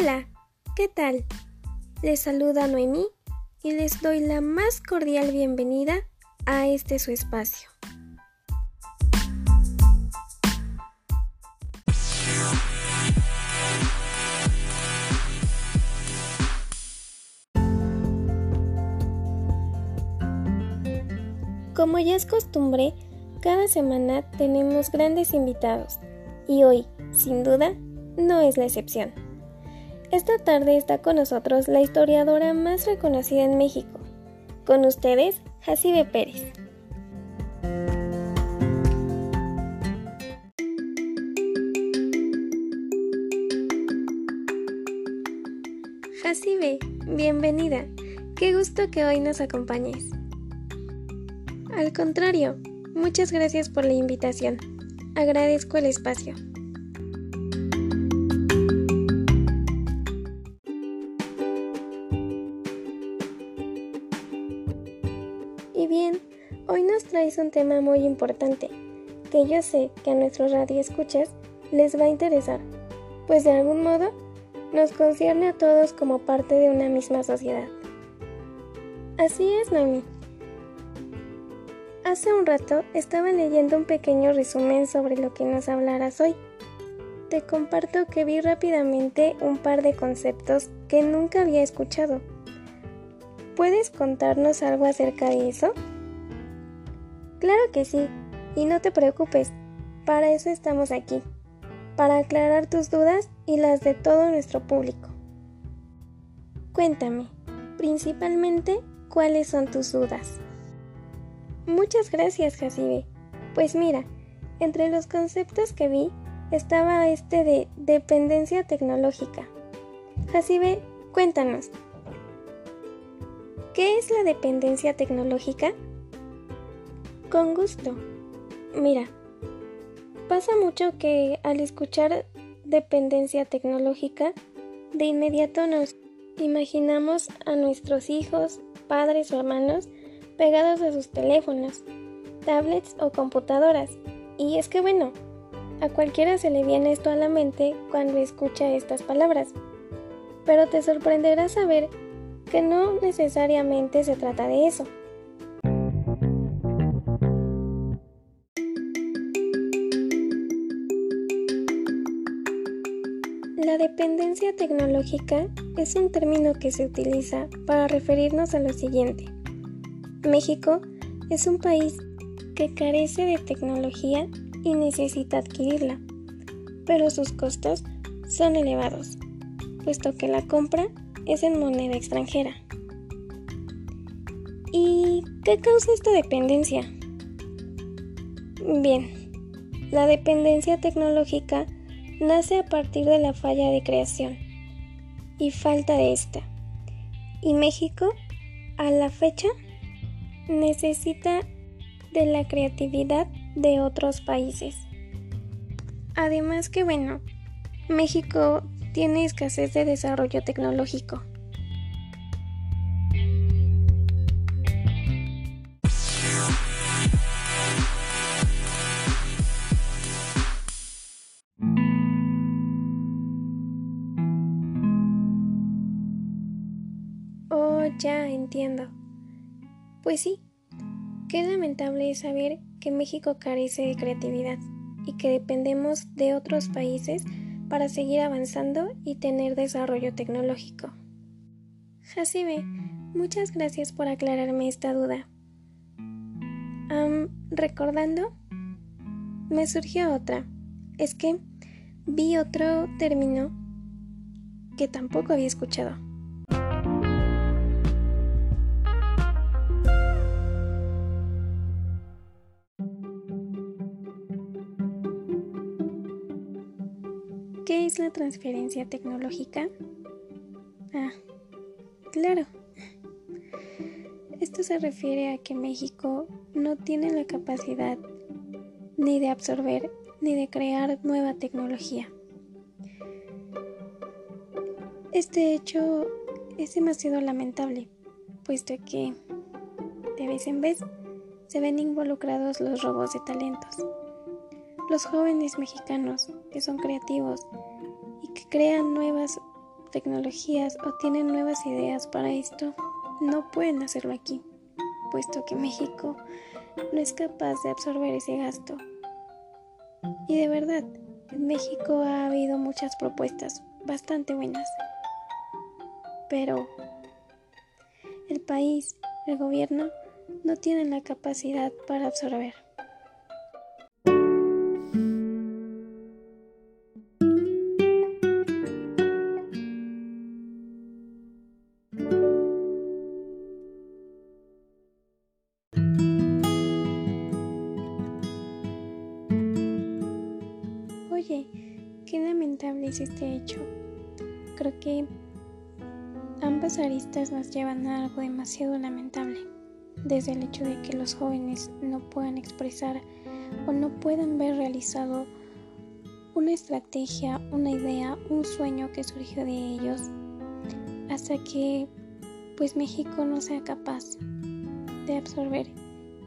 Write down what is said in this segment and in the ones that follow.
Hola, ¿qué tal? Les saluda Noemí y les doy la más cordial bienvenida a este su espacio. Como ya es costumbre, cada semana tenemos grandes invitados y hoy, sin duda, no es la excepción. Esta tarde está con nosotros la historiadora más reconocida en México. Con ustedes, Jacibe Pérez. Jacibe, bienvenida. Qué gusto que hoy nos acompañes. Al contrario, muchas gracias por la invitación. Agradezco el espacio. Traes un tema muy importante, que yo sé que a nuestros radioescuchas les va a interesar, pues de algún modo nos concierne a todos como parte de una misma sociedad. Así es, Noemi. Hace un rato estaba leyendo un pequeño resumen sobre lo que nos hablarás hoy. Te comparto que vi rápidamente un par de conceptos que nunca había escuchado. ¿Puedes contarnos algo acerca de eso? Claro que sí, y no te preocupes, para eso estamos aquí, para aclarar tus dudas y las de todo nuestro público. Cuéntame, principalmente, ¿cuáles son tus dudas? Muchas gracias, Jacibe. Pues mira, entre los conceptos que vi estaba este de dependencia tecnológica. Jacibe, cuéntanos. ¿Qué es la dependencia tecnológica? Con gusto. Mira, pasa mucho que al escuchar dependencia tecnológica, de inmediato nos imaginamos a nuestros hijos, padres o hermanos pegados a sus teléfonos, tablets o computadoras. Y es que bueno, a cualquiera se le viene esto a la mente cuando escucha estas palabras. Pero te sorprenderá saber que no necesariamente se trata de eso. La dependencia tecnológica es un término que se utiliza para referirnos a lo siguiente. México es un país que carece de tecnología y necesita adquirirla, pero sus costos son elevados, puesto que la compra es en moneda extranjera. ¿Y qué causa esta dependencia? Bien, la dependencia tecnológica nace a partir de la falla de creación y falta de esta. Y México, a la fecha, necesita de la creatividad de otros países. Además que bueno, México tiene escasez de desarrollo tecnológico. Ya entiendo. Pues sí, qué lamentable es saber que México carece de creatividad y que dependemos de otros países para seguir avanzando y tener desarrollo tecnológico. Jacibe, muchas gracias por aclararme esta duda. recordando, me surgió otra. Es que vi otro término que tampoco había escuchado. ¿Qué es la transferencia tecnológica? Ah, claro. Esto se refiere a que México no tiene la capacidad ni de absorber ni de crear nueva tecnología. Este hecho es demasiado lamentable, puesto que de vez en vez se ven involucrados los robos de talentos. Los jóvenes mexicanos que son creativos y que crean nuevas tecnologías o tienen nuevas ideas para esto, no pueden hacerlo aquí, puesto que México no es capaz de absorber ese gasto. Y de verdad, en México ha habido muchas propuestas bastante buenas. Pero el país, el gobierno, no tienen la capacidad para absorber. Aristas nos llevan a algo demasiado lamentable, desde el hecho de que los jóvenes no puedan expresar o no puedan ver realizado una estrategia, una idea, un sueño que surgió de ellos, hasta que pues México no sea capaz de absorber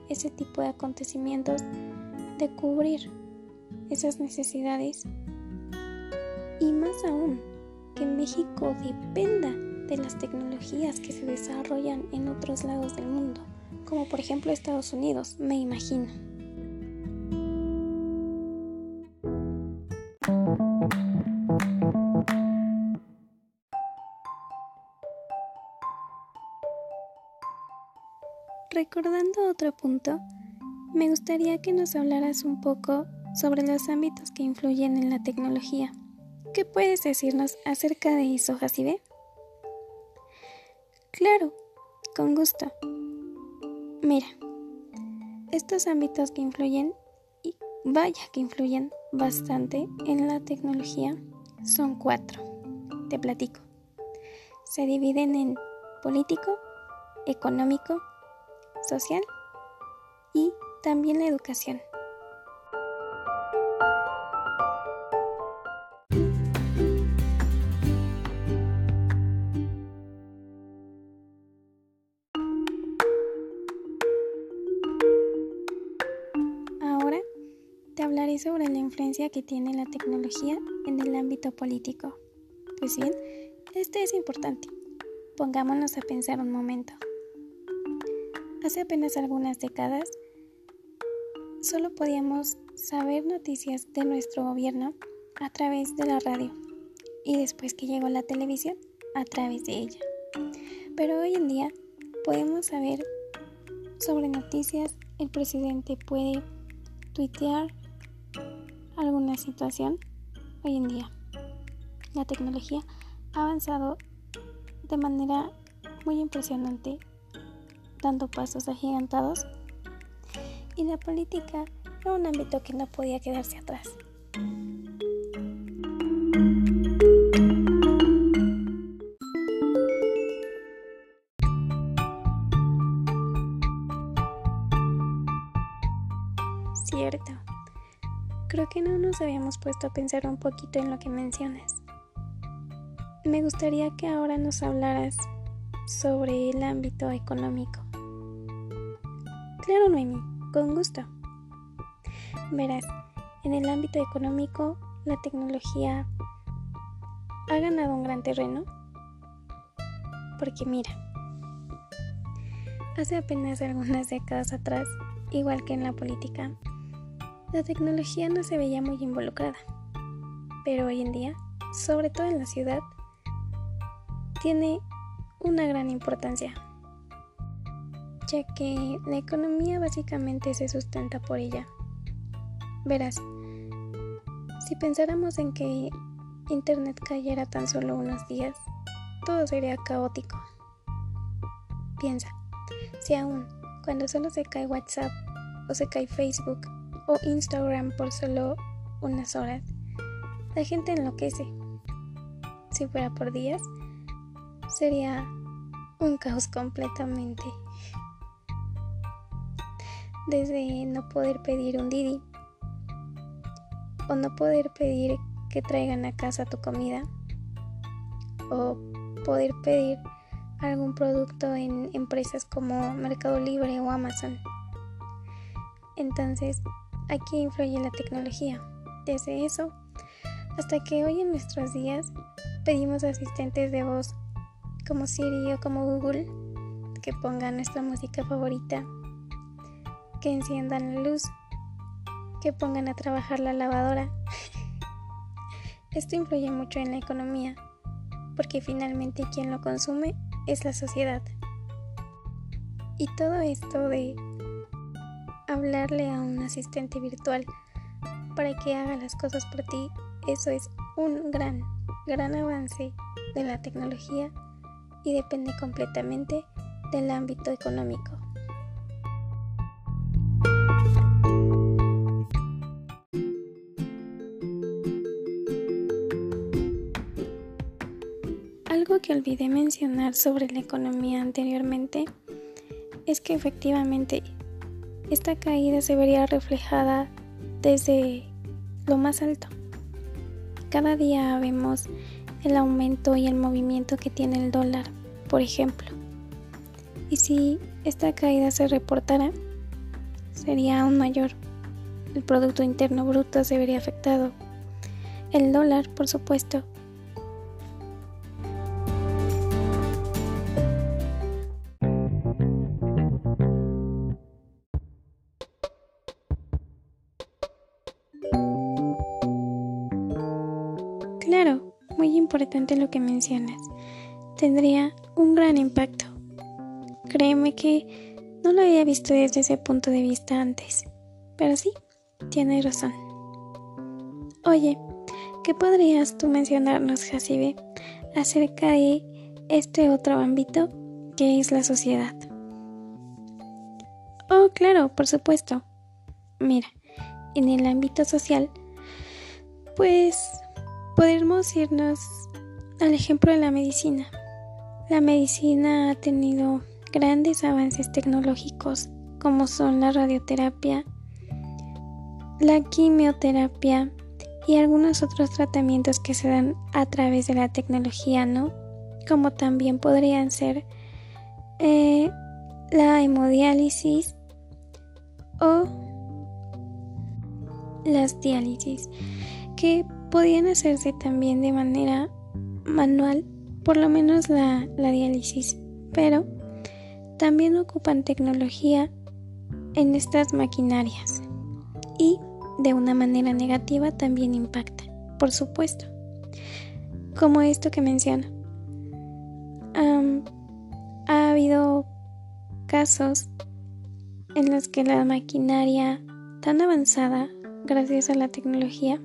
ese tipo de acontecimientos, de cubrir esas necesidades. Y más aún que México dependa de las tecnologías que se desarrollan en otros lados del mundo, como por ejemplo Estados Unidos, me imagino. Recordando otro punto, me gustaría que nos hablaras un poco sobre los ámbitos que influyen en la tecnología. ¿Qué puedes decirnos acerca de eso, Hasibe? Claro, con gusto. Mira, estos ámbitos que influyen, y vaya que influyen bastante en la tecnología, son cuatro. Te platico. Se dividen en político, económico, social y también la educación. Sobre la influencia que tiene la tecnología en el ámbito político. Pues bien, este es importante. Pongámonos a pensar un momento. Hace apenas algunas décadas, solo podíamos saber noticias de nuestro gobierno a través de la radio y después que llegó la televisión, a través de ella. Pero hoy en día podemos saber sobre noticias, el presidente puede tuitear situación hoy en día. La tecnología ha avanzado de manera muy impresionante, dando pasos agigantados, y la política era un ámbito que no podía quedarse atrás. Habíamos puesto a pensar un poquito en lo que mencionas. Me gustaría que ahora nos hablaras sobre el ámbito económico. Claro, Noemi, con gusto. Verás, en el ámbito económico la tecnología ha ganado un gran terreno. Porque mira, hace apenas algunas décadas atrás, igual que en la política, la tecnología no se veía muy involucrada, pero hoy en día, sobre todo en la ciudad, tiene una gran importancia, ya que la economía básicamente se sustenta por ella. Verás, si pensáramos en que Internet cayera tan solo unos días, todo sería caótico. Piensa, si aún cuando solo se cae WhatsApp o se cae Facebook, o Instagram por solo unas horas, la gente enloquece. Si fuera por días, sería un caos completamente. Desde no poder pedir un Didi o no poder pedir que traigan a casa tu comida o poder pedir algún producto en empresas como Mercado Libre o Amazon. Entonces, aquí influye la tecnología. Desde eso hasta que hoy en nuestros días pedimos asistentes de voz como Siri o como Google que pongan nuestra música favorita, que enciendan la luz, que pongan a trabajar la lavadora. Esto influye mucho en la economía, porque finalmente quien lo consume es la sociedad. Y todo esto de hablarle a un asistente virtual para que haga las cosas por ti, eso es un gran, gran avance de la tecnología y depende completamente del ámbito económico. Algo que olvidé mencionar sobre la economía anteriormente es que efectivamente esta caída se vería reflejada desde lo más alto. Cada día vemos el aumento y el movimiento que tiene el dólar, por ejemplo. Y si esta caída se reportara, sería aún mayor. El Producto Interno Bruto se vería afectado. El dólar, por supuesto. Claro, muy importante lo que mencionas. Tendría un gran impacto. Créeme que no lo había visto desde ese punto de vista antes. Pero sí, tienes razón. Oye, ¿qué podrías tú mencionarnos, Jacibe, acerca de este otro ámbito que es la sociedad? Oh, claro, por supuesto. Mira, en el ámbito social, pues podemos irnos al ejemplo de la medicina. La medicina ha tenido grandes avances tecnológicos como son la radioterapia, la quimioterapia y algunos otros tratamientos que se dan a través de la tecnología, ¿no? Como también podrían ser eh, la hemodiálisis o las diálisis, que podían hacerse también de manera manual, por lo menos la, la diálisis, pero también ocupan tecnología en estas maquinarias y de una manera negativa también impacta, por supuesto. Como esto que menciono. ha habido casos en los que la maquinaria tan avanzada, gracias a la tecnología,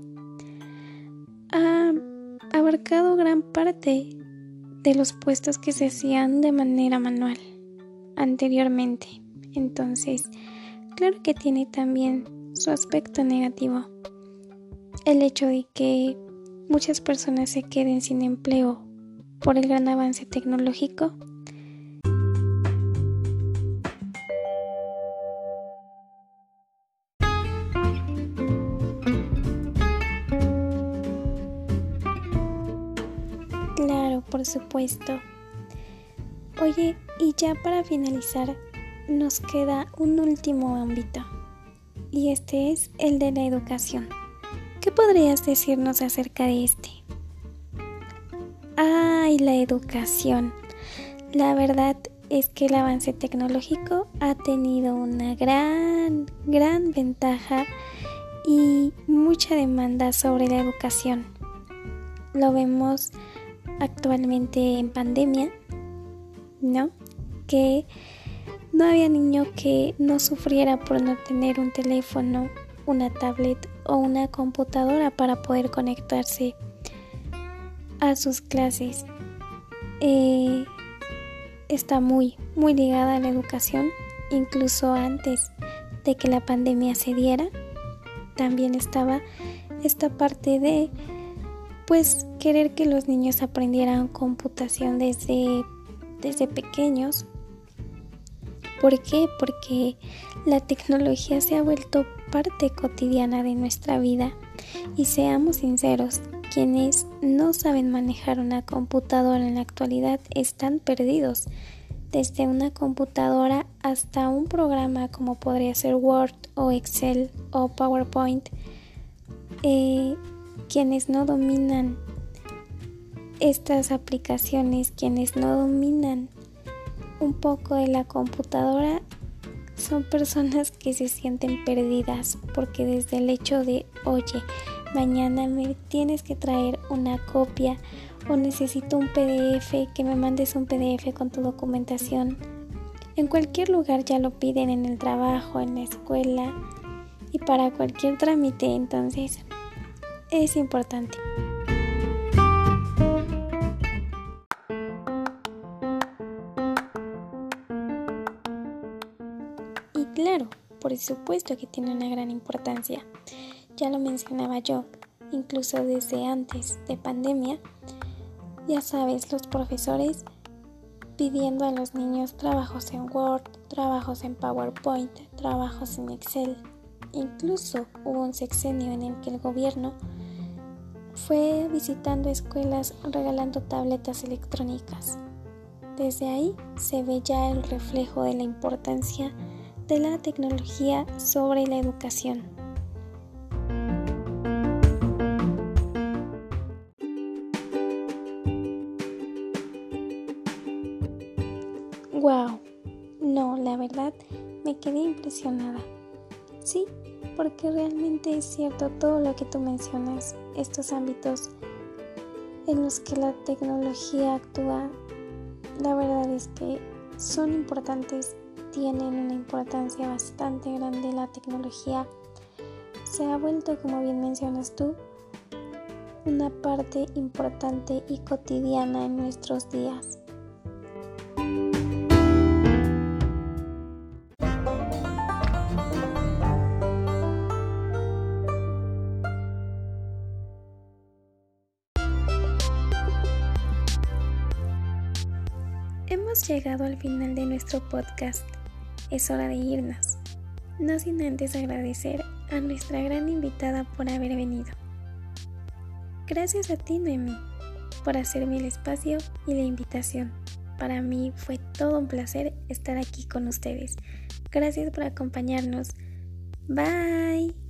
ha abarcado gran parte de los puestos que se hacían de manera manual anteriormente. Entonces, claro que tiene también su aspecto negativo. El hecho de que muchas personas se queden sin empleo por el gran avance tecnológico. Supuesto. Oye, y ya para finalizar, nos queda un último ámbito, y este es el de la educación. ¿Qué podrías decirnos acerca de este? ¡Ay, la educación! La verdad es que el avance tecnológico ha tenido una gran, gran ventaja y mucha demanda sobre la educación. Lo vemos actualmente en pandemia ¿no? Que no había niño que no sufriera por no tener un teléfono, una tablet o una computadora para poder conectarse a sus clases. Eh, está muy, muy ligada a la educación, incluso antes de que la pandemia se diera. También estaba esta parte de pues querer que los niños aprendieran computación desde desde pequeños. ¿Por qué? Porque la tecnología se ha vuelto parte cotidiana de nuestra vida y seamos sinceros, quienes no saben manejar una computadora en la actualidad están perdidos. Desde una computadora hasta un programa como podría ser Word o Excel o PowerPoint, eh, quienes no dominan estas aplicaciones quienes no dominan un poco de la computadora son personas que se sienten perdidas porque desde el hecho de, oye, mañana me tienes que traer una copia o necesito un PDF, que me mandes un PDF con tu documentación. En cualquier lugar ya lo piden en el trabajo, en la escuela y para cualquier trámite, entonces es importante. Claro, por supuesto que tiene una gran importancia. Ya lo mencionaba yo, incluso desde antes de pandemia, ya sabes, los profesores pidiendo a los niños trabajos en Word, trabajos en PowerPoint, trabajos en Excel. Incluso hubo un sexenio en el que el gobierno fue visitando escuelas regalando tabletas electrónicas. Desde ahí se ve ya el reflejo de la importancia de la tecnología sobre la educación. Sí, porque realmente es cierto todo lo que tú mencionas, estos ámbitos en los que la tecnología actúa, la verdad es que son importantes tienen una importancia bastante grande la tecnología. Se ha vuelto, como bien mencionas tú, una parte importante y cotidiana en nuestros días. Hemos llegado al final de nuestro podcast es hora de irnos, no sin antes agradecer a nuestra gran invitada por haber venido. Gracias a ti, Noemi, por hacerme el espacio y la invitación. Para mí fue todo un placer estar aquí con ustedes. Gracias por acompañarnos. Bye.